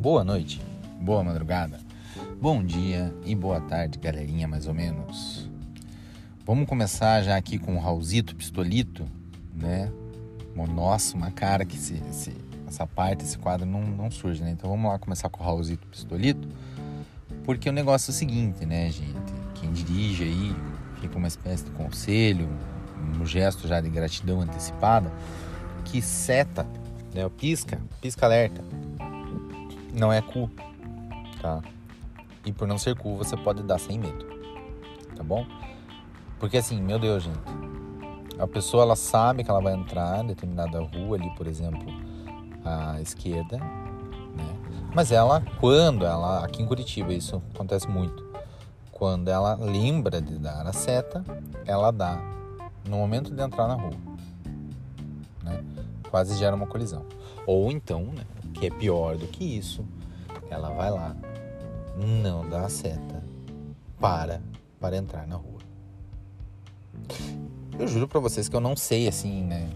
boa noite, boa madrugada, bom dia e boa tarde, galerinha, mais ou menos. Vamos começar já aqui com o Raulzito Pistolito, né? Nossa, uma cara que esse, esse, essa parte, esse quadro não, não surge, né? Então vamos lá começar com o Raulzito Pistolito, porque o negócio é o seguinte, né, gente? Quem dirige aí fica uma espécie de conselho, um gesto já de gratidão antecipada, que seta, né? Pisca, pisca alerta. Não é cu, tá? E por não ser cu, você pode dar sem medo, tá bom? Porque assim, meu Deus, gente, a pessoa ela sabe que ela vai entrar em determinada rua ali, por exemplo, à esquerda, né? Mas ela, quando ela, aqui em Curitiba isso acontece muito, quando ela lembra de dar a seta, ela dá no momento de entrar na rua, né? Quase gera uma colisão. Ou então, né, que é pior do que isso, ela vai lá, não dá a seta, para para entrar na rua. Eu juro para vocês que eu não sei assim, né?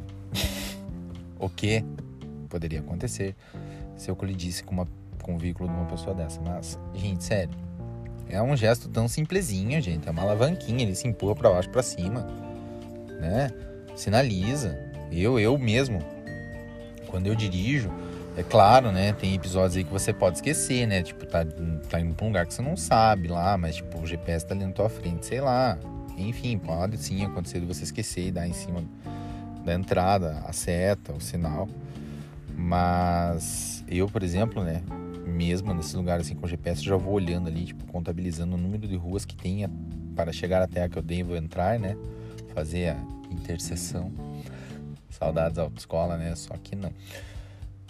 o que poderia acontecer se eu colidisse com, uma, com o veículo de uma pessoa dessa. Mas, gente, sério. É um gesto tão simplesinho, gente. É uma alavanquinha, ele se empurra para baixo, para cima, né? Sinaliza. Eu, eu mesmo, quando eu dirijo, é claro, né? Tem episódios aí que você pode esquecer, né? Tipo, tá, tá indo pra um lugar que você não sabe lá, mas tipo, o GPS tá ali na tua frente, sei lá. Enfim, pode sim acontecer de você esquecer e dar em cima da entrada, a seta, o sinal. Mas eu, por exemplo, né, mesmo nesse lugar assim com GPS, já vou olhando ali, tipo, contabilizando o número de ruas que tenha para chegar até a que eu devo entrar, né? Fazer a interseção. Saudades da autoescola, né? Só que não.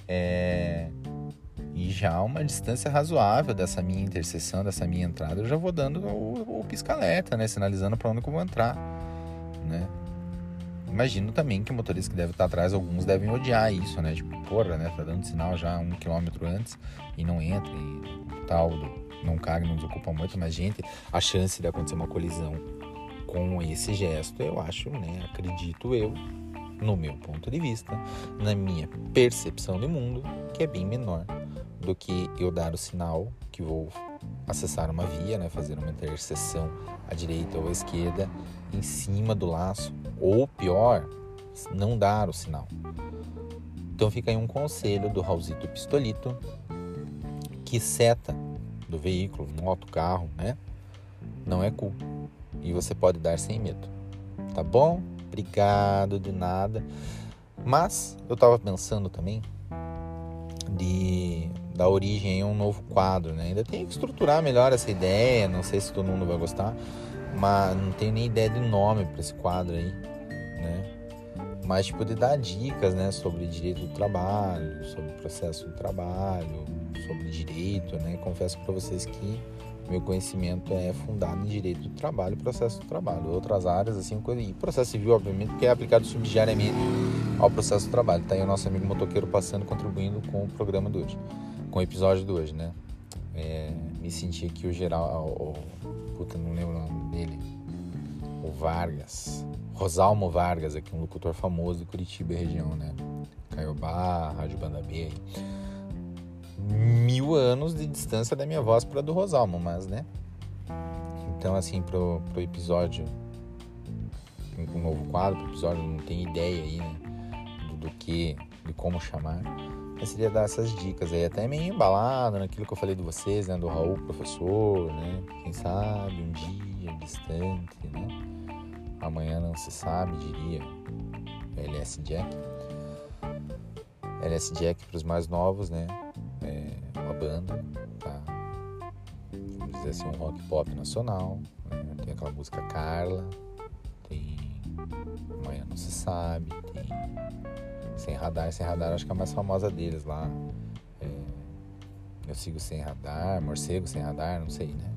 É... E já uma distância razoável dessa minha interseção, dessa minha entrada, eu já vou dando o, o pisca-alerta, né? Sinalizando para onde eu vou entrar, né? Imagino também que o motorista que deve estar atrás, alguns devem odiar isso, né? Tipo, porra, né? Tá dando sinal já um quilômetro antes e não entra e tal, não caga, não desocupa muito, mas, gente, a chance de acontecer uma colisão com esse gesto, eu acho, né? Acredito eu, no meu ponto de vista, na minha percepção de mundo, que é bem menor do que eu dar o sinal que vou acessar uma via, né, fazer uma interseção à direita ou à esquerda em cima do laço, ou pior, não dar o sinal. Então fica aí um conselho do Raulzito Pistolito, que seta do veículo, moto, carro, né, não é cool. E você pode dar sem medo. Tá bom? Obrigado de nada. Mas eu tava pensando também de dar origem a um novo quadro, né? Ainda tem que estruturar melhor essa ideia, não sei se todo mundo vai gostar, mas não tenho nem ideia de nome para esse quadro aí, né? Mas tipo de dar dicas, né, sobre direito do trabalho, sobre processo do trabalho, sobre direito, né? Confesso para vocês que meu conhecimento é fundado em direito do trabalho processo do trabalho. Outras áreas, assim, e processo civil, obviamente, que é aplicado subsidiariamente ao processo do trabalho. Tá aí o nosso amigo motoqueiro passando, contribuindo com o programa de hoje, com o episódio de hoje, né? É, me senti aqui o geral, o, puta, não lembro o nome dele, o Vargas, Rosalmo Vargas, aqui um locutor famoso de Curitiba região, né? Caiobá, Rádio Banda B mil anos de distância da minha voz para do Rosalmo, mas né? Então, assim, pro, pro episódio, um novo quadro, pro episódio, não tem ideia aí, né? Do, do que, de como chamar. Mas seria dar essas dicas aí, até meio embalado naquilo que eu falei de vocês, né? Do Raul, professor, né? Quem sabe um dia distante, né? Amanhã não se sabe, diria LS Jack. LS Jack para os mais novos, né? É, uma banda, tá? Vamos dizer assim, um rock pop nacional. Né? Tem aquela música Carla, tem Amanhã Não Se Sabe, tem Sem Radar. Sem Radar acho que é a mais famosa deles lá. É, eu sigo Sem Radar, Morcego Sem Radar, não sei, né?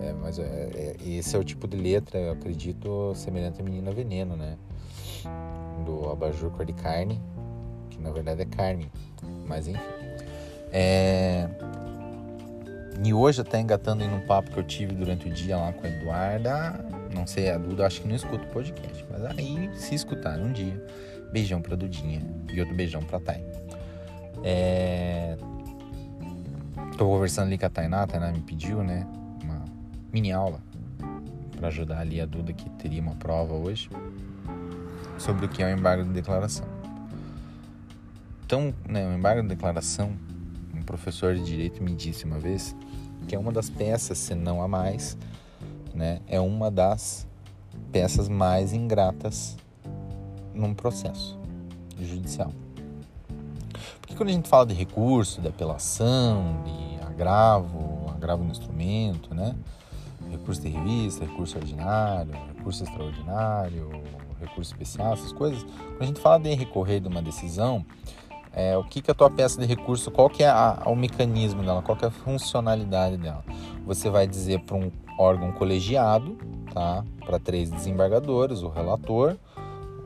É, mas é, é, esse é o tipo de letra, eu acredito, semelhante a Menina Veneno, né? Do Abajur Cor de Carne, que na verdade é Carmen, mas enfim. É... E hoje até engatando em um papo que eu tive durante o dia lá com a Eduarda. Não sei, a Duda acho que não escuta o podcast, mas aí se escutar um dia, beijão pra Dudinha e outro beijão pra Thay. É... Estou conversando ali com a Tainá, a Tainá me pediu, né, uma mini aula para ajudar ali a Duda que teria uma prova hoje sobre o que é o embargo de declaração. Então, né, o embargo de declaração, um professor de direito me disse uma vez que é uma das peças, se não a mais, né, é uma das peças mais ingratas num processo judicial. Porque quando a gente fala de recurso, de apelação, de agravo, agravo no instrumento, né? Recurso de revista, recurso ordinário, recurso extraordinário, recurso especial, essas coisas. Quando a gente fala de recorrer de uma decisão, é, o que, que a tua peça de recurso, qual que é a, o mecanismo dela, qual que é a funcionalidade dela. Você vai dizer para um órgão colegiado, tá? para três desembargadores, o relator,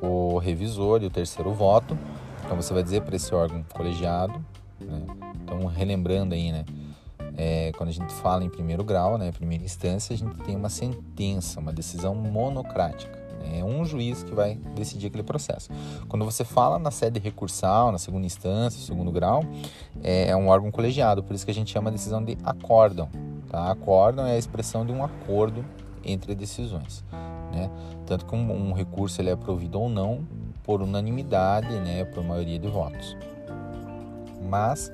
o revisor e o terceiro voto. Então você vai dizer para esse órgão colegiado, né? então relembrando aí, né? É, quando a gente fala em primeiro grau, né, primeira instância, a gente tem uma sentença, uma decisão monocrática. É um juiz que vai decidir aquele processo. Quando você fala na sede recursal, na segunda instância, segundo grau, é, é um órgão colegiado, por isso que a gente chama decisão de acórdão. Tá? Acórdão é a expressão de um acordo entre decisões. Né? Tanto que um, um recurso ele é provido ou não por unanimidade, né, por maioria de votos. Mas,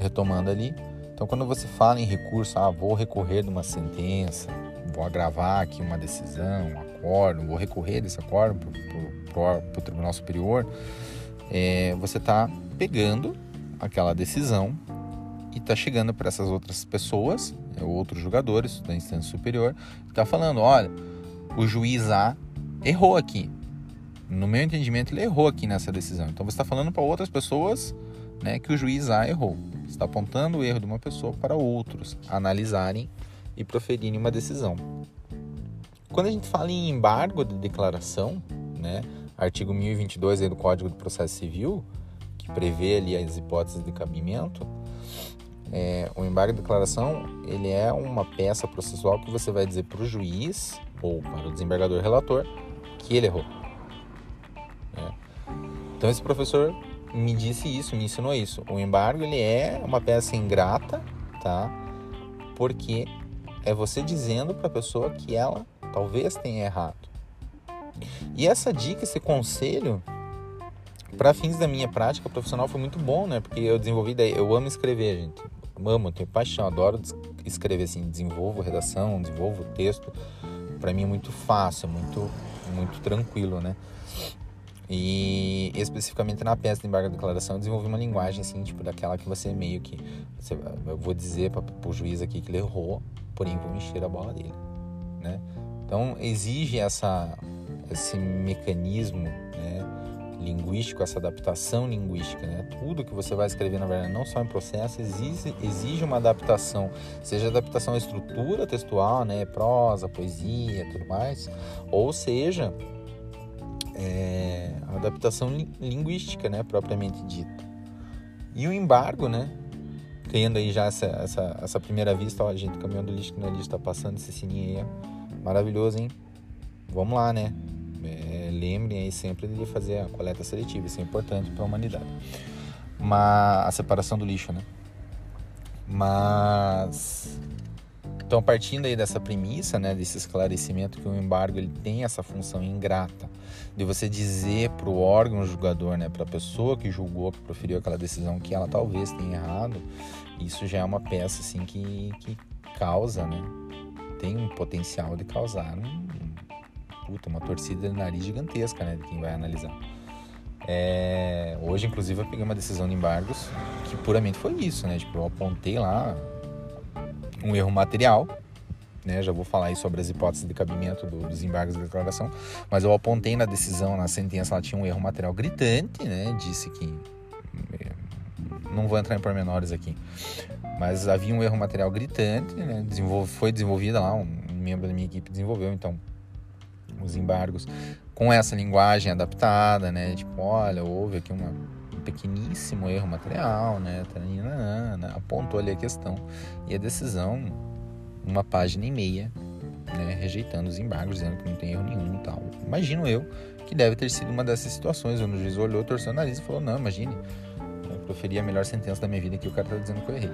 retomando ali, então quando você fala em recurso, ah, vou recorrer de uma sentença, vou agravar aqui uma decisão, um acordo, vou recorrer desse acordo para o Tribunal Superior, é, você está pegando aquela decisão e está chegando para essas outras pessoas, é, outros jogadores da instância superior, está falando, olha, o juiz A errou aqui. No meu entendimento, ele errou aqui nessa decisão. Então você está falando para outras pessoas né, que o juiz A errou. Você está apontando o erro de uma pessoa para outros analisarem e proferirem uma decisão. Quando a gente fala em embargo de declaração, né, artigo 1022 aí do Código do Processo Civil, que prevê ali as hipóteses de cabimento, é, o embargo de declaração ele é uma peça processual que você vai dizer para o juiz ou para o desembargador relator que ele errou. É. Então esse professor me disse isso, me ensinou isso. O embargo ele é uma peça ingrata, tá? Porque é você dizendo para a pessoa que ela talvez tenha errado. E essa dica, esse conselho, para fins da minha prática profissional foi muito bom, né? Porque eu desenvolvi, eu amo escrever, gente amo, tenho paixão, adoro escrever assim, desenvolvo redação, desenvolvo texto. Para mim é muito fácil, muito muito tranquilo, né? E especificamente na peça de embargo de declaração, eu desenvolvi uma linguagem assim, tipo daquela que você meio que você, eu vou dizer para o juiz aqui que ele errou, porém vou encher a bola dele, né? Então exige essa esse mecanismo, né? linguístico, essa adaptação linguística, né? Tudo que você vai escrever, na verdade, não só em processo, exige, exige uma adaptação, seja adaptação à estrutura textual, né? Prosa, poesia, tudo mais, ou seja, é, adaptação li linguística, né? Propriamente dita. E o embargo, né? Tendo aí já essa, essa, essa primeira vista, ó, gente, caminhão do lixo que na lista tá passando esse sininho aí, maravilhoso, hein? Vamos lá, né? É, lembrem aí sempre de fazer a coleta seletiva, isso é importante para a humanidade. Mas a separação do lixo, né? Mas então partindo aí dessa premissa, né, desse esclarecimento que o embargo ele tem essa função ingrata de você dizer para o órgão julgador, né, para a pessoa que julgou, que proferiu aquela decisão que ela talvez tenha errado, isso já é uma peça assim que, que causa, né, tem um potencial de causar um, puta, uma torcida de nariz gigantesca, né, de quem vai analisar. É, hoje, inclusive, eu peguei uma decisão de embargos que puramente foi isso, né? Tipo, eu apontei lá um erro material, né? Já vou falar aí sobre as hipóteses de cabimento do, dos embargos de declaração, mas eu apontei na decisão, na sentença, ela tinha um erro material gritante, né? Disse que é, não vou entrar em pormenores aqui, mas havia um erro material gritante, né? Foi desenvolvida lá, um, membro da minha equipe desenvolveu, então os embargos com essa linguagem adaptada, né? Tipo, olha, houve aqui uma, um pequeníssimo erro material, né? Apontou ali a questão e a decisão, uma página e meia, né? Rejeitando os embargos, dizendo que não tem erro nenhum e tal. Imagino eu que deve ter sido uma dessas situações, onde o juiz olhou, torceu o nariz e falou: Não, imagine, eu proferi a melhor sentença da minha vida que o cara tá dizendo que eu errei.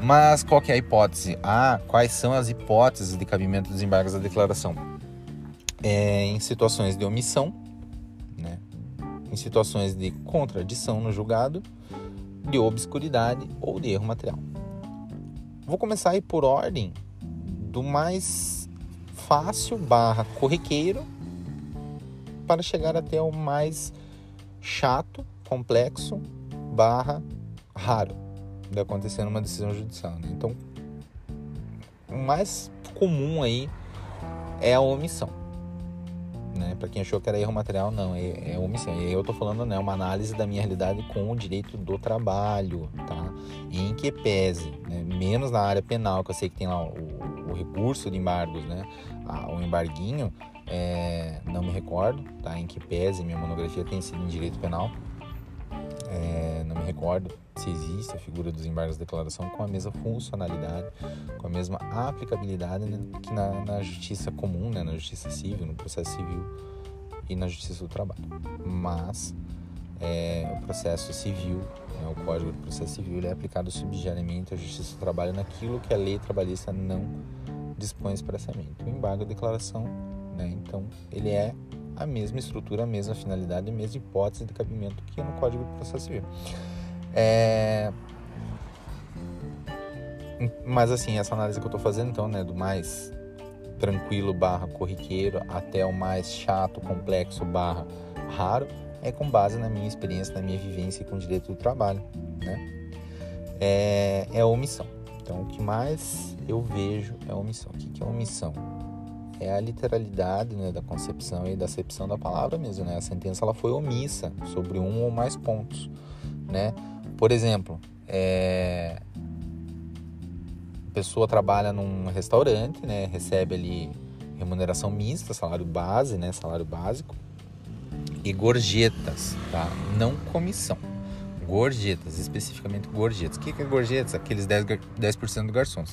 Mas qual que é a hipótese? Ah, quais são as hipóteses de cabimento dos embargos da declaração? É, em situações de omissão? Em situações de contradição no julgado, de obscuridade ou de erro material. Vou começar aí por ordem do mais fácil barra corriqueiro para chegar até o mais chato, complexo barra raro de acontecer numa decisão judicial. Né? Então, o mais comum aí é a omissão. Né? Para quem achou que era erro material, não, é, é omissão. E eu tô falando, né, uma análise da minha realidade com o direito do trabalho, tá? Em que pese, né? menos na área penal, que eu sei que tem lá o, o recurso de embargos, né? O embarguinho, é, não me recordo, tá? Em que pese minha monografia tem sido em direito penal, é, me recordo se existe a figura dos embargos de declaração com a mesma funcionalidade, com a mesma aplicabilidade né, que na, na, justiça comum, né, na justiça civil, no processo civil e na justiça do trabalho. Mas é, o processo civil, né, o Código de Processo Civil, é aplicado subsidiariamente à justiça do trabalho naquilo que a lei trabalhista não dispõe expressamente. O embargo de declaração, né, então, ele é a mesma estrutura, a mesma finalidade, a mesma hipótese de cabimento que no Código de Processo Civil. É... Mas assim, essa análise que eu estou fazendo então, né, do mais tranquilo barra corriqueiro até o mais chato, complexo barra raro, é com base na minha experiência, na minha vivência com o direito do trabalho, né? É, é omissão. Então, o que mais eu vejo é omissão. O que é omissão? É a literalidade né, da concepção e da acepção da palavra mesmo, né? A sentença ela foi omissa sobre um ou mais pontos, né? Por exemplo, é... a pessoa trabalha num restaurante, né? Recebe ali remuneração mista, salário base, né? Salário básico e gorjetas, tá? Não comissão. Gorjetas, especificamente gorjetas. O que é gorjetas? Aqueles 10%, 10 do garçom?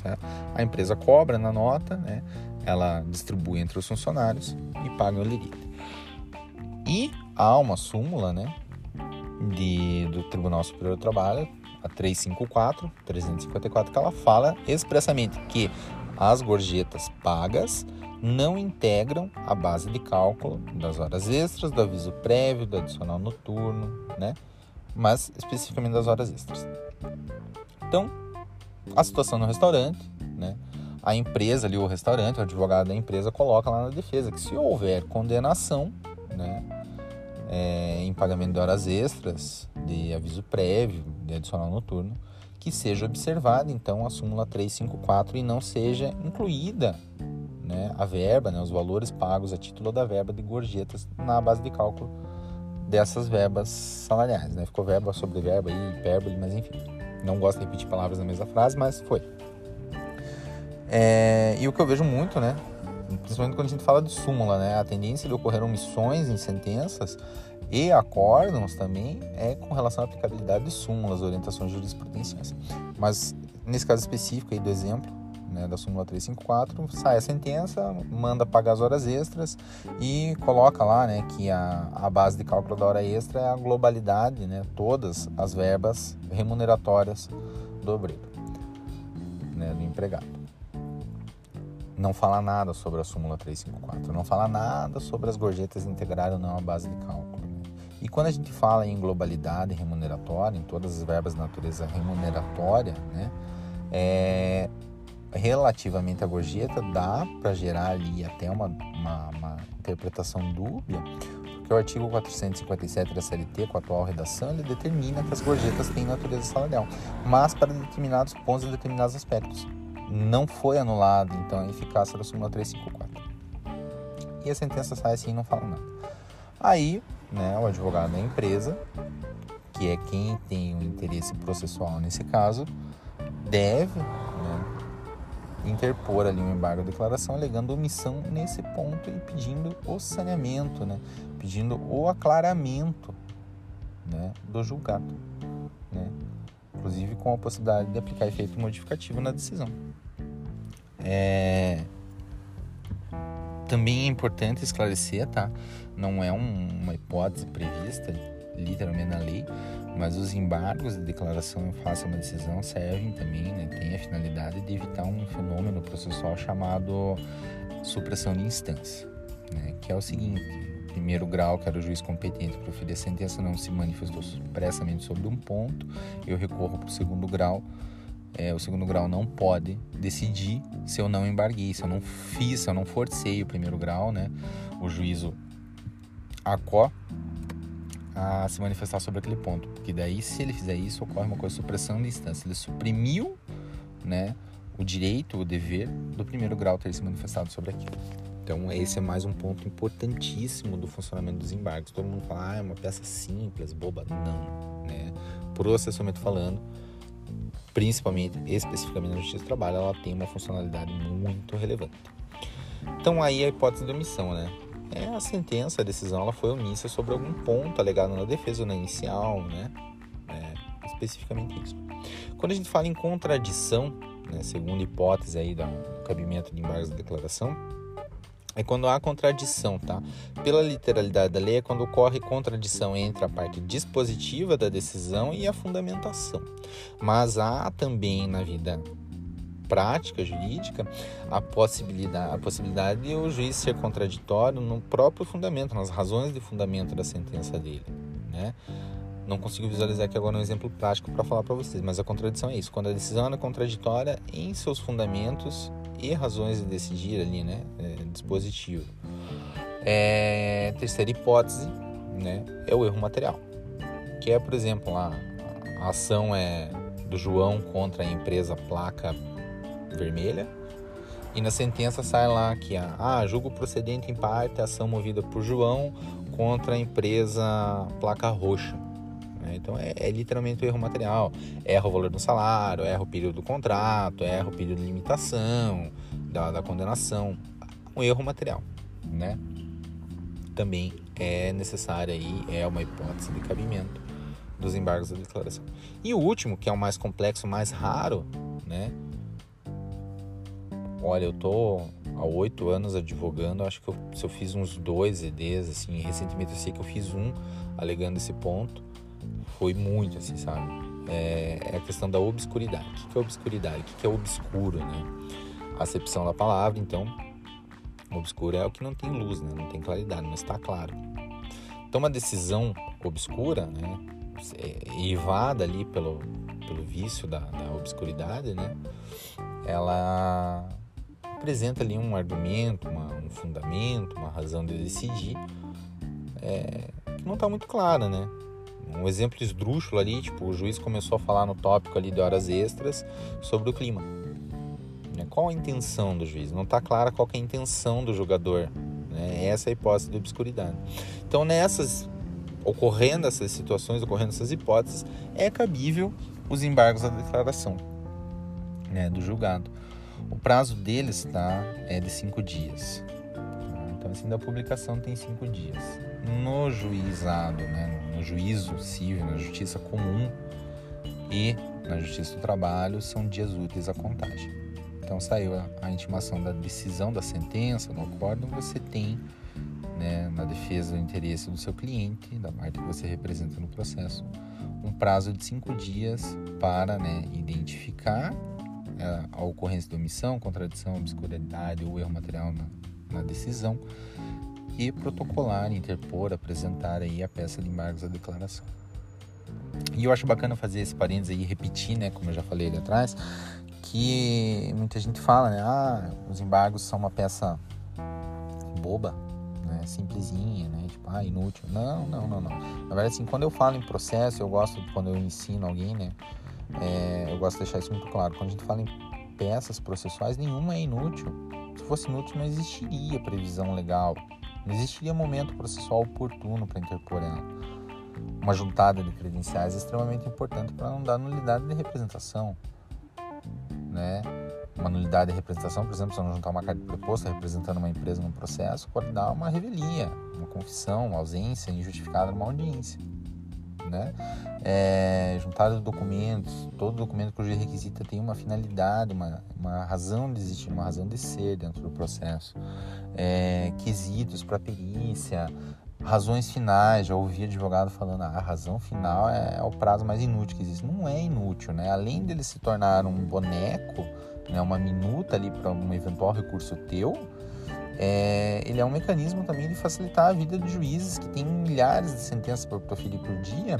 A empresa cobra na nota, né? Ela distribui entre os funcionários e paga o lirite. E há uma súmula, né, de, do Tribunal Superior do Trabalho, a 354, 354, que ela fala expressamente que as gorjetas pagas não integram a base de cálculo das horas extras, do aviso prévio, do adicional noturno, né? Mas especificamente das horas extras. Então, a situação no restaurante, né? A empresa ali, o restaurante, o advogado da empresa coloca lá na defesa que se houver condenação, né, é, em pagamento de horas extras, de aviso prévio, de adicional noturno, que seja observada então a súmula 354 e não seja incluída né, a verba, né, os valores pagos a título da verba de gorjetas na base de cálculo dessas verbas salariais. Né? Ficou verba sobre verba e hipérbole, mas enfim. Não gosto de repetir palavras na mesma frase, mas foi. É, e o que eu vejo muito, né? Principalmente quando a gente fala de súmula, né? A tendência de ocorrer omissões em sentenças e acórdãos também é com relação à aplicabilidade de súmulas, orientações jurisprudenciais. Mas nesse caso específico aí do exemplo, né, da súmula 354, sai a sentença, manda pagar as horas extras e coloca lá, né, que a, a base de cálculo da hora extra é a globalidade, né, todas as verbas remuneratórias do obreiro, né, do empregado não fala nada sobre a súmula 354, não fala nada sobre as gorjetas integradas ou não à base de cálculo. E quando a gente fala em globalidade remuneratória, em todas as verbas de natureza remuneratória, né, é, relativamente à gorjeta, dá para gerar ali até uma, uma, uma, interpretação dúbia, porque o artigo 457 da CLT, com a atual redação, ele determina que as gorjetas têm natureza salarial, mas para determinados pontos e determinados aspectos não foi anulado, então a eficácia da súmula 354. E a sentença sai assim e não fala nada. Aí, né, o advogado da empresa, que é quem tem o interesse processual nesse caso, deve né, interpor ali um embargo de declaração alegando omissão nesse ponto e pedindo o saneamento, né, pedindo o aclaramento né, do julgado. Né, inclusive com a possibilidade de aplicar efeito modificativo na decisão. É... Também é importante esclarecer, tá? Não é um, uma hipótese prevista literalmente na lei, mas os embargos de declaração em face a uma decisão servem também, né, tem a finalidade de evitar um fenômeno processual chamado supressão de instância, né, que é o seguinte: primeiro grau, que era o juiz competente para proferir a sentença, não se manifestou expressamente sobre um ponto, eu recorro para o segundo grau. É, o segundo grau não pode decidir se eu não embarguei, se eu não fiz, se eu não forcei o primeiro grau, né? O juízo ACO a se manifestar sobre aquele ponto, porque daí se ele fizer isso ocorre uma coisa supressão de instância, ele suprimiu, né, o direito, o dever do primeiro grau ter se manifestado sobre aquilo. Então, esse é mais um ponto importantíssimo do funcionamento dos embargos. Todo mundo fala, ah, é uma peça simples, boba. Não, né? Processualmente falando, principalmente, especificamente na Justiça do Trabalho, ela tem uma funcionalidade muito relevante. Então, aí a hipótese de omissão, né? É a sentença, a decisão, ela foi omissa sobre algum ponto alegado na defesa ou na inicial, né? É, especificamente isso. Quando a gente fala em contradição, né, segundo hipótese aí do cabimento de embargos da declaração, é quando há contradição, tá? Pela literalidade da lei, é quando ocorre contradição entre a parte dispositiva da decisão e a fundamentação. Mas há também na vida prática jurídica a possibilidade, a possibilidade de o juiz ser contraditório no próprio fundamento, nas razões de fundamento da sentença dele, né? Não consigo visualizar aqui agora um exemplo prático para falar para vocês, mas a contradição é isso, quando a decisão é contraditória em seus fundamentos e razões de decidir ali, né? É, dispositivo. É, terceira hipótese, né? É o erro material, que é, por exemplo, a, a ação é do João contra a empresa Placa Vermelha e na sentença sai lá que a ah, julgo procedente em parte a ação movida por João contra a empresa Placa Roxa. Né? Então é, é, literalmente o erro material. Erra o valor do salário, erra o período do contrato, erra o período de limitação da, da condenação. Um erro material, né? Também é necessária aí, é uma hipótese de cabimento dos embargos da declaração. E o último, que é o mais complexo, mais raro, né? Olha, eu tô há oito anos advogando, acho que eu, se eu fiz uns dois EDs, assim, recentemente eu sei que eu fiz um alegando esse ponto, foi muito, assim, sabe? É, é a questão da obscuridade. O que é obscuridade? O que é obscuro, né? A acepção da palavra, então, obscuro é o que não tem luz, né? Não tem claridade, não está claro. Então, uma decisão obscura, né? Evada ali pelo, pelo vício da, da obscuridade, né? Ela apresenta ali um argumento, uma, um fundamento, uma razão de decidir é, que não está muito clara, né? Um exemplo esdrúxulo ali, tipo, o juiz começou a falar no tópico ali de horas extras sobre o clima. Né? Qual a intenção do juiz? Não está clara qual é a intenção do jogador. Né? Essa é a hipótese de obscuridade. Então, nessas, ocorrendo essas situações, ocorrendo essas hipóteses, é cabível os embargos da declaração né, do julgado. O prazo deles tá, é de cinco dias. Então, assim, da publicação tem cinco dias. No juizado, né, no juízo civil, na justiça comum e na justiça do trabalho, são dias úteis a contagem. Então, saiu a, a intimação da decisão da sentença, do acórdão, você tem né, na defesa do interesse do seu cliente, da parte que você representa no processo, um prazo de cinco dias para né, identificar é, a ocorrência de omissão, contradição, obscuridade ou erro material na, na decisão e protocolar, interpor, apresentar aí a peça de embargos da declaração. E eu acho bacana fazer esse parênteses aí, repetir, né, como eu já falei ali atrás, que muita gente fala, né, ah, os embargos são uma peça boba, né, simplesinha, né, tipo, ah, inútil. Não, não, não, não. Na verdade, assim, quando eu falo em processo, eu gosto, quando eu ensino alguém, né, é, eu gosto de deixar isso muito claro. Quando a gente fala em peças processuais, nenhuma é inútil. Se fosse inútil, não existiria previsão legal, não existiria momento processual oportuno para interpor ela. Uma juntada de credenciais é extremamente importante para não dar nulidade de representação. Né? Uma nulidade de representação, por exemplo, se eu não juntar uma carta de preposto representando uma empresa num processo, pode dar uma revelia, uma confissão, uma ausência injustificada numa audiência né? É, documentos, todo documento que o juiz requisita tem uma finalidade, uma, uma razão de existir, uma razão de ser dentro do processo. É, quesitos para perícia, razões finais, já ouvi advogado falando, ah, a razão final é, é o prazo mais inútil que existe. Não é inútil, né? Além dele se tornar um boneco, né, uma minuta ali para um eventual recurso teu, é, ele é um mecanismo também de facilitar a vida dos juízes que tem milhares de sentenças para proferir por dia.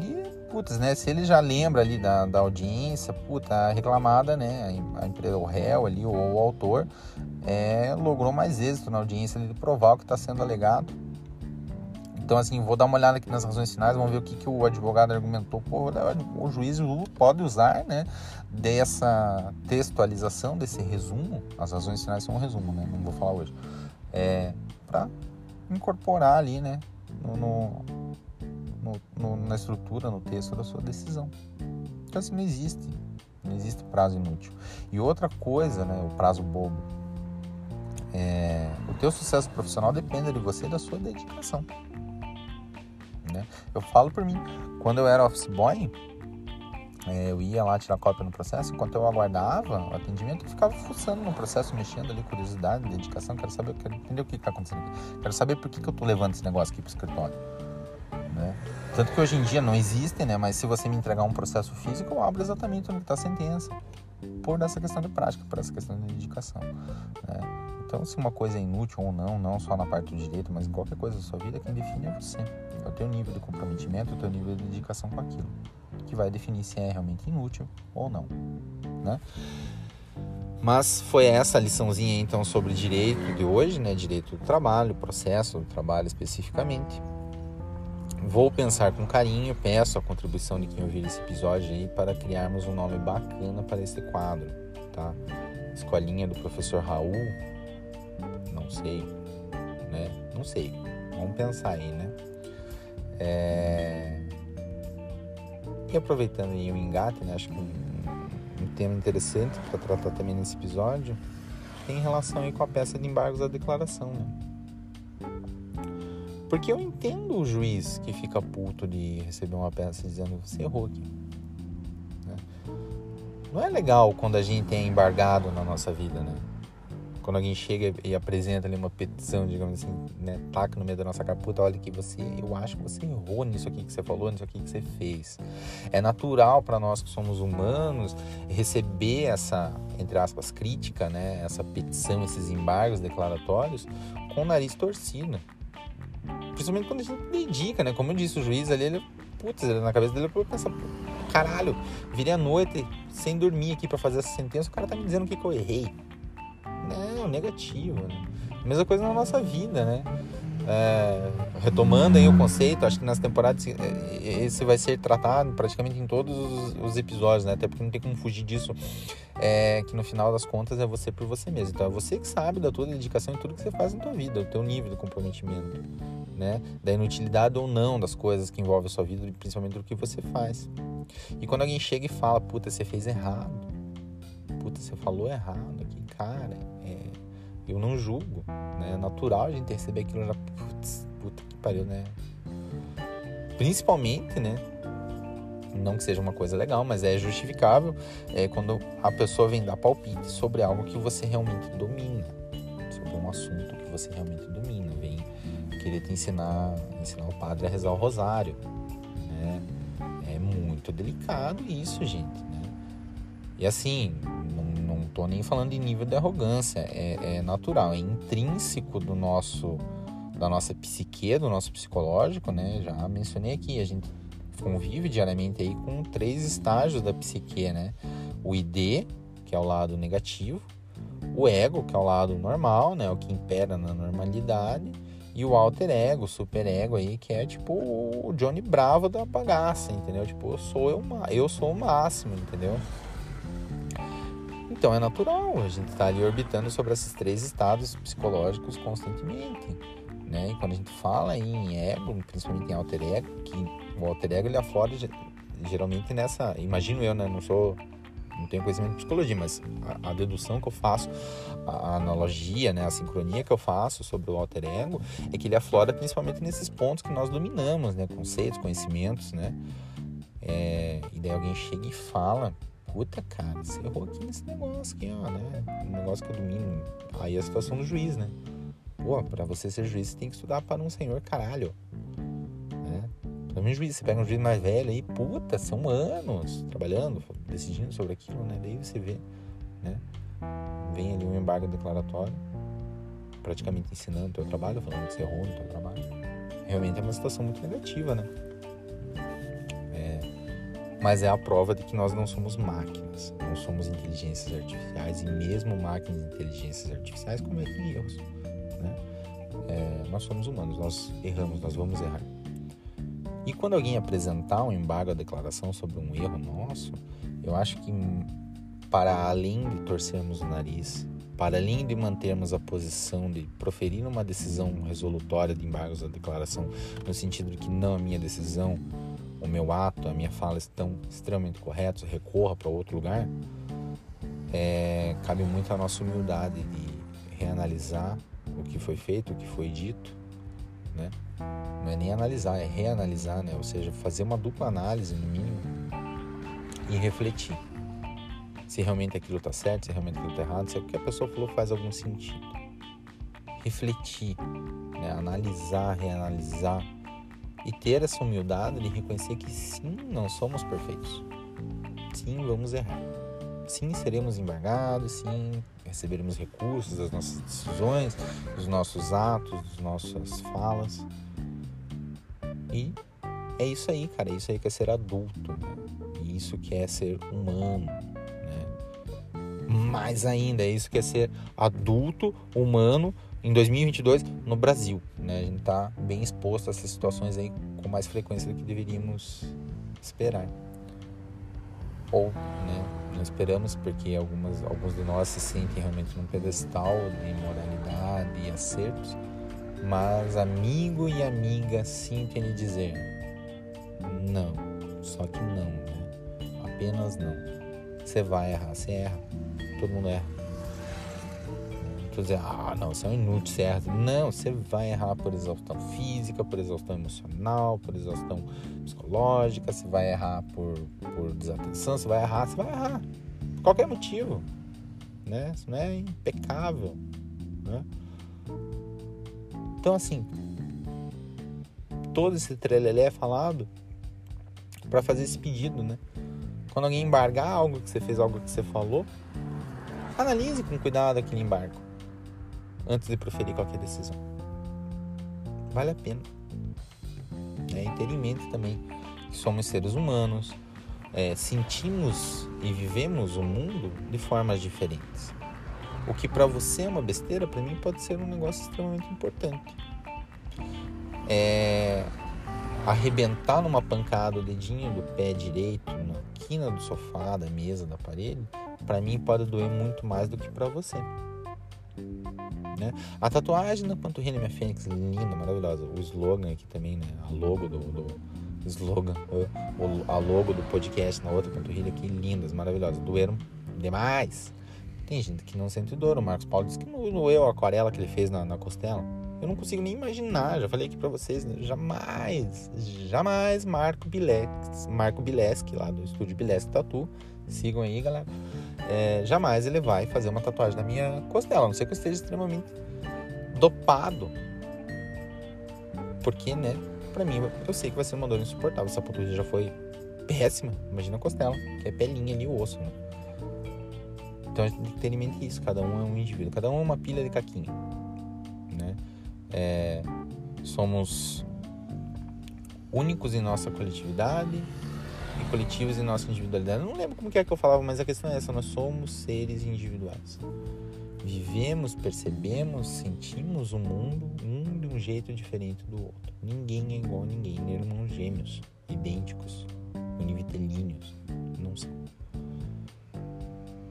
E, putz, né, se ele já lembra ali da, da audiência, puta, a reclamada, né, a empresa, o réu ali, ou o autor, é, logrou mais êxito na audiência de provar o que está sendo alegado então, assim, vou dar uma olhada aqui nas razões finais, vamos ver o que, que o advogado argumentou. Pô, o juiz pode usar, né, dessa textualização, desse resumo, as razões finais são um resumo, né, não vou falar hoje, é, para incorporar ali, né, no, no, no, na estrutura, no texto da sua decisão. Então, assim, não existe, não existe prazo inútil. E outra coisa, né, o prazo bobo, é, o teu sucesso profissional depende de você e da sua dedicação né? Eu falo por mim, quando eu era office boy, é, eu ia lá tirar cópia no processo, enquanto eu aguardava o atendimento, eu ficava fuçando no processo, mexendo ali, curiosidade, dedicação, quero saber, quero entender o que está acontecendo aqui. Quero saber por que, que eu estou levando esse negócio aqui para o escritório. Né? Tanto que hoje em dia não existem, né? Mas se você me entregar um processo físico, eu abro exatamente onde está a sentença. Por essa questão de prática, por essa questão de dedicação. Né? Então, se uma coisa é inútil ou não, não só na parte do direito, mas qualquer coisa da sua vida, quem define é você. É o teu nível de comprometimento, o teu nível de dedicação com aquilo, que vai definir se é realmente inútil ou não, né? Mas foi essa liçãozinha então sobre direito de hoje, né? Direito do trabalho, processo do trabalho especificamente. Vou pensar com carinho, peço a contribuição de quem ouvir esse episódio aí para criarmos um nome bacana para esse quadro, tá? Escolinha do professor Raul, não sei, né? Não sei. Vamos pensar aí, né? É... E aproveitando aí o engate, né? Acho que um, um tema interessante para tratar também nesse episódio tem relação aí com a peça de embargos da declaração, né? Porque eu entendo o juiz que fica puto de receber uma peça dizendo você errou aqui. Né? Não é legal quando a gente é embargado na nossa vida, né? quando alguém chega e apresenta ali uma petição, digamos assim, né, taca no meio da nossa cara, puta, olha que você, eu acho que você errou nisso aqui que você falou, nisso aqui que você fez. É natural para nós que somos humanos receber essa, entre aspas, crítica, né, essa petição, esses embargos declaratórios com o nariz torcido. Principalmente quando a gente dedica, né? Como eu disse, o juiz ali, ele, putz, na cabeça dele, ele pensa, caralho, virei a noite sem dormir aqui para fazer essa sentença, o cara tá me dizendo o que, que eu errei. Não, negativo. Né? Mesma coisa na nossa vida, né? É, retomando aí o conceito, acho que nas temporadas é, é, esse vai ser tratado praticamente em todos os, episódios, né? Até porque não tem como fugir disso, é, que no final das contas é você por você mesmo. Então é você que sabe da tua dedicação e tudo que você faz na tua vida, o teu nível de comprometimento, né? Da inutilidade ou não das coisas que envolvem a sua vida, principalmente do que você faz. E quando alguém chega e fala, puta, você fez errado, puta, você falou errado aqui, cara, é, eu não julgo, né? É natural a gente receber aquilo já, putz, puta que pariu, né? Principalmente, né? Não que seja uma coisa legal, mas é justificável é, quando a pessoa vem dar palpite sobre algo que você realmente domina, sobre um assunto que você realmente domina, querer te ensinar, ensinar o padre a rezar o rosário, né? É muito delicado isso, gente, né? E assim, não, não tô nem falando de nível de arrogância, é, é natural, é intrínseco do nosso da nossa psique, do nosso psicológico, né? Já mencionei aqui, a gente convive diariamente aí com três estágios da psique, né? O ID, que é o lado negativo, o ego, que é o lado normal, né? O que impera na normalidade, e o alter ego, o super ego aí, que é tipo o Johnny Bravo da bagaça, entendeu? Tipo, eu sou eu, eu sou o máximo, entendeu? Então é natural, a gente está ali orbitando sobre esses três estados psicológicos constantemente. Né? E quando a gente fala em ego, principalmente em alter ego, que o alter ego ele aflora geralmente nessa. Imagino eu, né? Não sou. Não tenho conhecimento de psicologia, mas a, a, dedução que eu faço, a analogia, né, a sincronia que eu faço sobre o alter ego é que ele aflora principalmente nesses pontos que nós dominamos, né, conceitos, conhecimentos, né. É, e daí alguém chega e fala puta, cara, você errou aqui nesse negócio aqui, ó, né? Um negócio que eu domino. Aí a situação do juiz, né? Pô, pra você ser juiz, você tem que estudar para um senhor caralho. Pra mim, juiz, você pega um juiz mais velho aí, puta, são anos trabalhando, decidindo sobre aquilo, né? Daí você vê, né? Vem ali um embargo declaratório, praticamente ensinando o teu trabalho, falando que você errou no teu trabalho. Realmente é uma situação muito negativa, né? mas é a prova de que nós não somos máquinas, não somos inteligências artificiais e mesmo máquinas de inteligências artificiais cometem erros. Né? É, nós somos humanos, nós erramos, nós vamos errar. E quando alguém apresentar um embargo à declaração sobre um erro nosso, eu acho que para além de torcermos o nariz, para além de mantermos a posição de proferir uma decisão resolutória de embargos à declaração, no sentido de que não a minha decisão, o meu ato, a minha fala estão extremamente corretos, recorra para outro lugar, é, cabe muito a nossa humildade de reanalisar o que foi feito, o que foi dito, né? Não é nem analisar, é reanalisar, né? Ou seja, fazer uma dupla análise no mínimo e refletir se realmente aquilo está certo, se realmente aquilo está errado, se o que a pessoa falou faz algum sentido. Refletir, né? analisar, reanalisar e ter essa humildade de reconhecer que sim, não somos perfeitos. Sim, vamos errar. Sim, seremos embargados, sim, receberemos recursos das nossas decisões, dos nossos atos, das nossas falas. E é isso aí, cara. É isso aí que é ser adulto. Né? Isso que é ser humano. Né? Mais ainda, é isso que é ser adulto, humano em 2022 no Brasil. Né? A gente está bem exposto a essas situações aí com mais frequência do que deveríamos esperar. Ou, né, não esperamos porque algumas, alguns de nós se sentem realmente num pedestal de moralidade e acertos, mas amigo e amiga sintam lhe dizer não, só que não, né? apenas não. Você vai errar, você erra, todo mundo erra dizer, ah, não, você é inútil, certo? Não, você vai errar por exaustão física, por exaustão emocional, por exaustão psicológica, você vai errar por, por desatenção, você vai errar, você vai errar. Por qualquer motivo, né? Isso não é impecável, né? Então, assim, todo esse trelelé é falado para fazer esse pedido, né? Quando alguém embargar algo que você fez, algo que você falou, analise com cuidado aquele embargo antes de proferir qualquer decisão. Vale a pena. É, mente também somos seres humanos, é, sentimos e vivemos o mundo de formas diferentes. O que para você é uma besteira, para mim pode ser um negócio extremamente importante. É, arrebentar numa pancada o dedinho do pé direito na quina do sofá, da mesa, do aparelho, para mim pode doer muito mais do que para você. Né? A tatuagem na panturrilha minha fênix, linda, maravilhosa. O slogan aqui também, né? A logo do, do slogan, a logo do podcast na outra panturrilha aqui, lindas, maravilhosas. Doeram demais. Tem gente que não sente dor. O Marcos Paulo disse que não doeu a aquarela que ele fez na, na costela. Eu não consigo nem imaginar. Já falei aqui para vocês, né? jamais, jamais Marco Bileski, Marco Bileski lá do estúdio Bileski Tatu. Sigam aí, galera é, jamais ele vai fazer uma tatuagem na minha costela, a não ser que eu esteja extremamente dopado. Porque, né, pra mim, eu sei que vai ser uma dor insuportável. Essa panturrilha já foi péssima. Imagina a costela, que é pelinha ali, o osso, né? Então a gente tem que ter em mente isso. Cada um é um indivíduo, cada um é uma pilha de caquinho, né? É, somos únicos em nossa coletividade, coletivos e nossa individualidade. Eu não lembro como é que eu falava, mas a questão é essa: nós somos seres individuais. Vivemos, percebemos, sentimos o mundo um de um jeito diferente do outro. Ninguém é igual a ninguém, irmãos gêmeos, idênticos, univitelíneos, não são.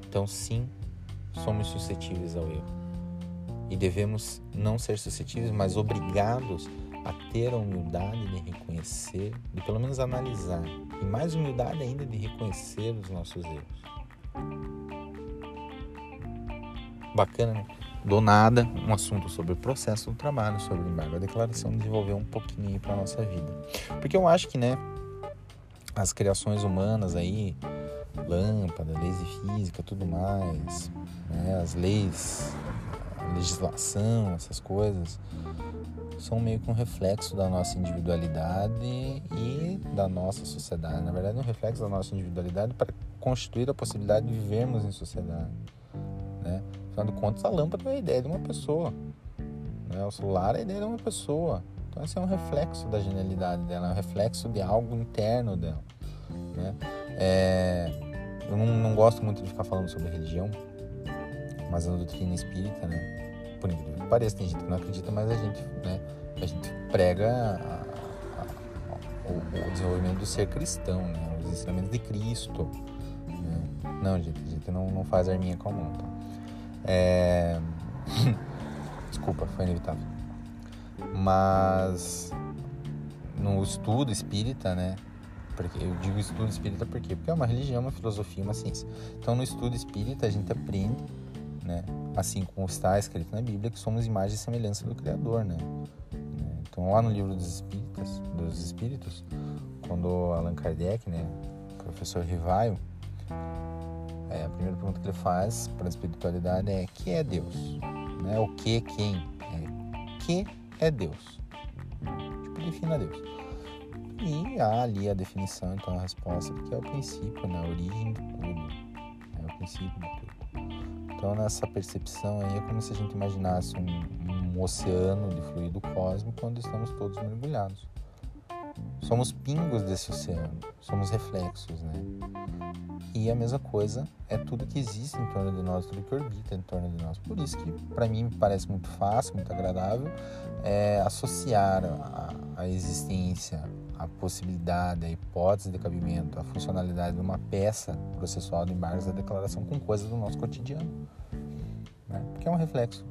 Então, sim, somos suscetíveis ao erro. E devemos não ser suscetíveis, mas obrigados a ter a humildade de reconhecer, de pelo menos analisar, e mais humildade ainda de reconhecer os nossos erros. Bacana, né? Do nada, um assunto sobre o processo do trabalho, sobre o embargo, a declaração, desenvolver um pouquinho para nossa vida. Porque eu acho que, né, as criações humanas aí, lâmpada, leis de física, tudo mais, né, as leis legislação, essas coisas, são meio que um reflexo da nossa individualidade e da nossa sociedade. Na verdade, é um reflexo da nossa individualidade para constituir a possibilidade de vivermos em sociedade. Né? Afinal de contas, a lâmpada é a ideia de uma pessoa. Né? O celular é a ideia de uma pessoa. Então, esse é um reflexo da genialidade dela, é um reflexo de algo interno dela. Né? É, eu não, não, gosto muito de ficar falando sobre religião, mas a doutrina espírita, né? Por incrível que pareça, tem gente que não acredita, mas a gente, né? A gente prega a, a, o, o, desenvolvimento do ser cristão, né? Os ensinamentos de Cristo. Né? Não, gente, a gente não, não faz arminha com a mão, tá? É... Desculpa, foi inevitável. Mas no estudo espírita, né? Porque eu digo estudo espírita por quê? Porque é uma religião, uma filosofia, uma ciência. Então, no estudo espírita, a gente aprende, né? Assim como está escrito na Bíblia, que somos imagem e semelhança do Criador, né? Então, lá no livro dos Espíritos, dos Espíritos, quando Allan Kardec, né, professor Rivaio, é, a primeira pergunta que ele faz para a espiritualidade é: que é Deus? Né? O que, quem? É, que é Deus? Tipo, defina Deus. E há ali a definição, então a resposta, que é o princípio, né? a origem de tudo. É o princípio de tudo. Então, nessa percepção aí, é como se a gente imaginasse um, um oceano de fluido cósmico onde estamos todos mergulhados. Somos pingos desse oceano, somos reflexos, né? E a mesma coisa é tudo que existe em torno de nós, tudo que orbita em torno de nós. Por isso que, para mim, parece muito fácil, muito agradável é, associar a, a existência, a possibilidade, a hipótese de cabimento, a funcionalidade de uma peça processual de embargos da declaração com coisas do nosso cotidiano. Né? Porque é um reflexo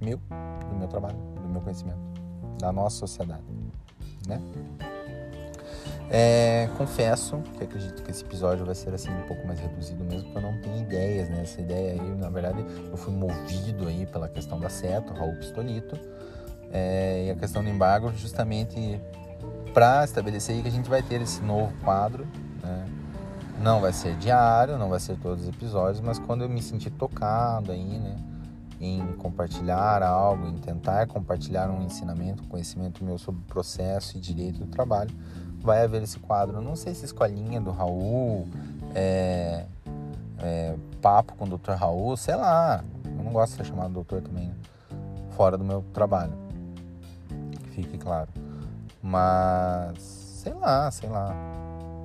meu, do meu trabalho, do meu conhecimento, da nossa sociedade, né? É, confesso que acredito que esse episódio vai ser assim um pouco mais reduzido mesmo, porque eu não tenho ideias, né? Essa ideia aí, na verdade, eu fui movido aí pela questão da seta, Raul Pistolito, é, e a questão do embargo, justamente para estabelecer aí que a gente vai ter esse novo quadro, né? Não vai ser diário, não vai ser todos os episódios, mas quando eu me sentir tocado aí, né? em compartilhar algo, em tentar compartilhar um ensinamento, um conhecimento meu sobre processo e direito do trabalho, vai haver esse quadro. Não sei se escolinha do Raul, é, é, papo com o Dr. Raul, sei lá. Eu não gosto de ser chamado doutor também, né? fora do meu trabalho. Fique claro. Mas, sei lá, sei lá.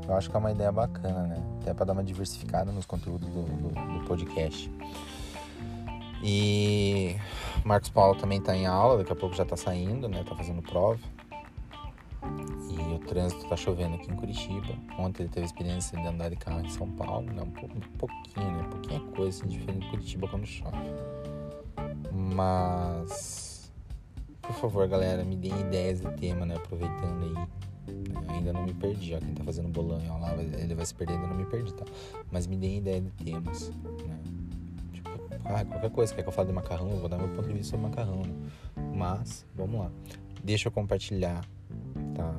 Eu acho que é uma ideia bacana, né? Até para dar uma diversificada nos conteúdos do, do, do podcast. E Marcos Paulo também está em aula, daqui a pouco já está saindo, né? Tá fazendo prova. E o trânsito está chovendo aqui em Curitiba. Ontem ele teve experiência de andar de carro em São Paulo, né? Um, pouco, um pouquinho, né? Pouquinha coisa assim, diferente de Curitiba quando chove. Mas, por favor, galera, me deem ideias de tema, né? Aproveitando aí. Né? Ainda não me perdi, ó. Quem tá fazendo bolão lá, ele vai se perder, ainda não me perdi, tá? Mas me deem ideia de temas, né? ah, qualquer coisa, quer que eu fale de macarrão, eu vou dar meu ponto de vista sobre macarrão, né? Mas, vamos lá. Deixa eu compartilhar, tá?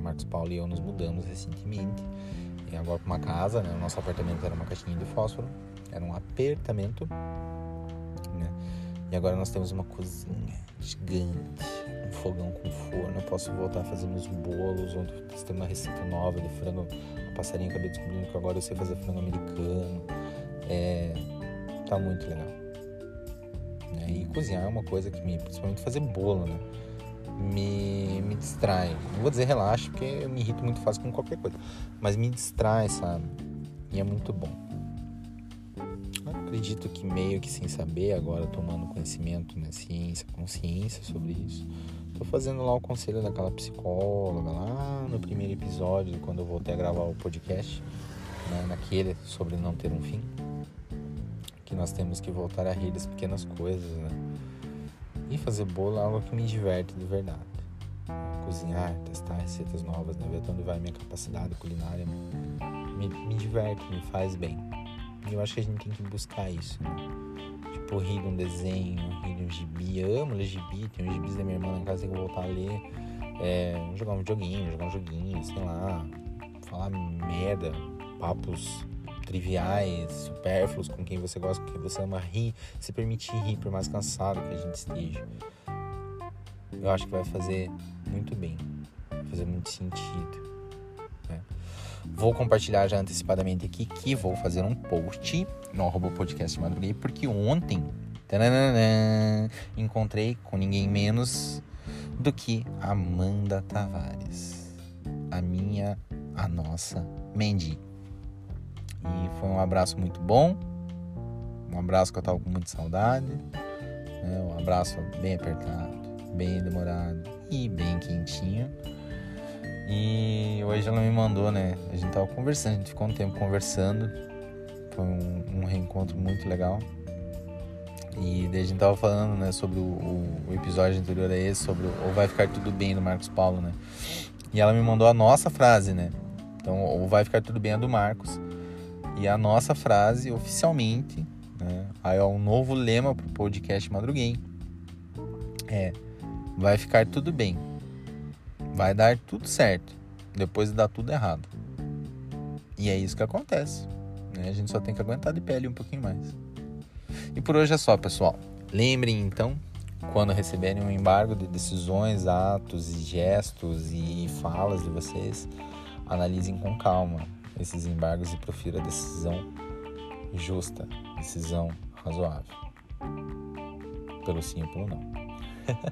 Marcos Paulo e eu nos mudamos recentemente. E agora para uma casa, né? O nosso apartamento era uma caixinha de fósforo, era um apartamento, né? E agora nós temos uma cozinha gigante, um fogão com forno. Eu posso voltar a fazer meus bolos, onde tem uma receita nova de frango. Passarinho acabei descobrindo que agora eu sei fazer frango americano. É, tá muito legal. Né? E cozinhar é uma coisa que me, principalmente fazer bolo, né? Me, me distrai. Não vou dizer relaxa, porque eu me irrito muito fácil com qualquer coisa. Mas me distrai, sabe? E é muito bom. Acredito que meio que sem saber, agora tomando conhecimento, né? Ciência, consciência sobre isso. Tô fazendo lá o conselho daquela psicóloga lá no primeiro episódio, quando eu voltei a gravar o podcast, né? naquele sobre não ter um fim que nós temos que voltar a rir das pequenas coisas, né? E fazer bolo é algo que me diverte de verdade. Cozinhar, testar receitas novas, né? ver até onde vai minha capacidade culinária me, me diverte, me faz bem. E eu acho que a gente tem que buscar isso, né? Tipo, rir de um desenho, rir de um gibi. Eu amo ler gibi, tem uns gibis da minha irmã em casa, que voltar a ler. É, jogar um videogame, jogar um joguinho, sei lá. Falar merda, papos triviais, supérfluos, com quem você gosta, com quem você ama, rir, se permitir rir, por mais cansado que a gente esteja. Eu acho que vai fazer muito bem, vai fazer muito sentido. Vou compartilhar já antecipadamente aqui que vou fazer um post no podcast Madruguei, porque ontem encontrei com ninguém menos do que Amanda Tavares, a minha, a nossa Mandy. E foi um abraço muito bom. Um abraço que eu tava com muita saudade. Né? Um abraço bem apertado, bem demorado e bem quentinho. E hoje ela me mandou, né? A gente tava conversando, a gente ficou um tempo conversando. Foi um, um reencontro muito legal. E daí a gente tava falando, né, sobre o, o, episódio anterior a esse, sobre Ou Vai Ficar Tudo Bem do Marcos Paulo, né? E ela me mandou a nossa frase, né? Então, Ou Vai Ficar Tudo Bem é do Marcos. E a nossa frase, oficialmente, né, aí é um novo lema pro podcast Madruguem. É, vai ficar tudo bem. Vai dar tudo certo. Depois de dar tudo errado. E é isso que acontece. Né? A gente só tem que aguentar de pele um pouquinho mais. E por hoje é só, pessoal. Lembrem então, quando receberem um embargo de decisões, atos e gestos e falas de vocês, analisem com calma esses embargos e profira a decisão justa, decisão razoável. Pelo sim ou pelo não.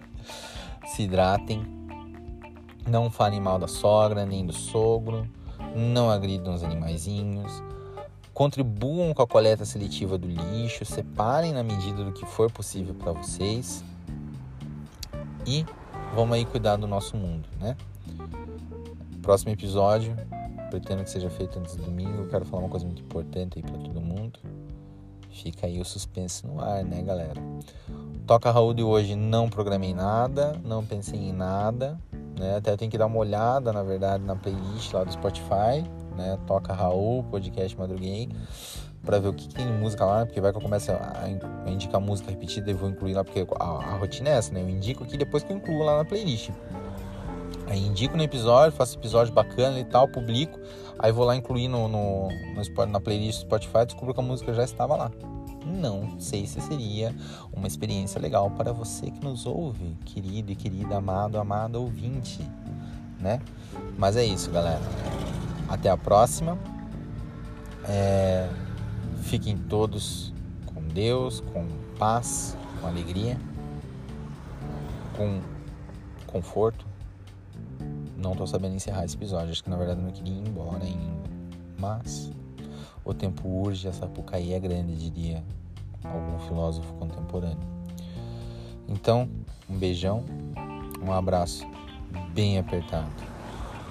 Se hidratem, não falem mal da sogra nem do sogro, não agridam os animaizinhos, contribuam com a coleta seletiva do lixo, separem na medida do que for possível para vocês e vamos aí cuidar do nosso mundo, né? Próximo episódio, pretendo que seja feito antes do domingo. Eu quero falar uma coisa muito importante aí para todo mundo. Fica aí o suspense no ar, né, galera? Toca Raul de hoje, não programei nada, não pensei em nada, né? Até tenho que dar uma olhada, na verdade, na playlist lá do Spotify, né? Toca Raul, podcast Madruguei, para ver o que, que, tem de música lá, porque vai que eu comece a, indicar música repetida e vou incluir lá, porque a, a rotina é essa, né? Eu indico aqui depois que eu incluo lá na playlist. Aí indico no episódio, faço episódio bacana e tal, publico. Aí vou lá incluir no, no, no, na playlist do Spotify descubro que a música já estava lá. Não sei se seria uma experiência legal para você que nos ouve, querido e querida, amado, amado ouvinte, né? Mas é isso, galera. Até a próxima. É... Fiquem todos com Deus, com paz, com alegria, com conforto não tô sabendo encerrar esse episódio. Acho que na verdade eu não queria ir embora ainda. Mas o tempo urge, essa pucaí é grande, diria algum filósofo contemporâneo. Então, um beijão, um abraço bem apertado,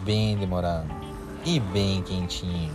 bem demorado e bem quentinho.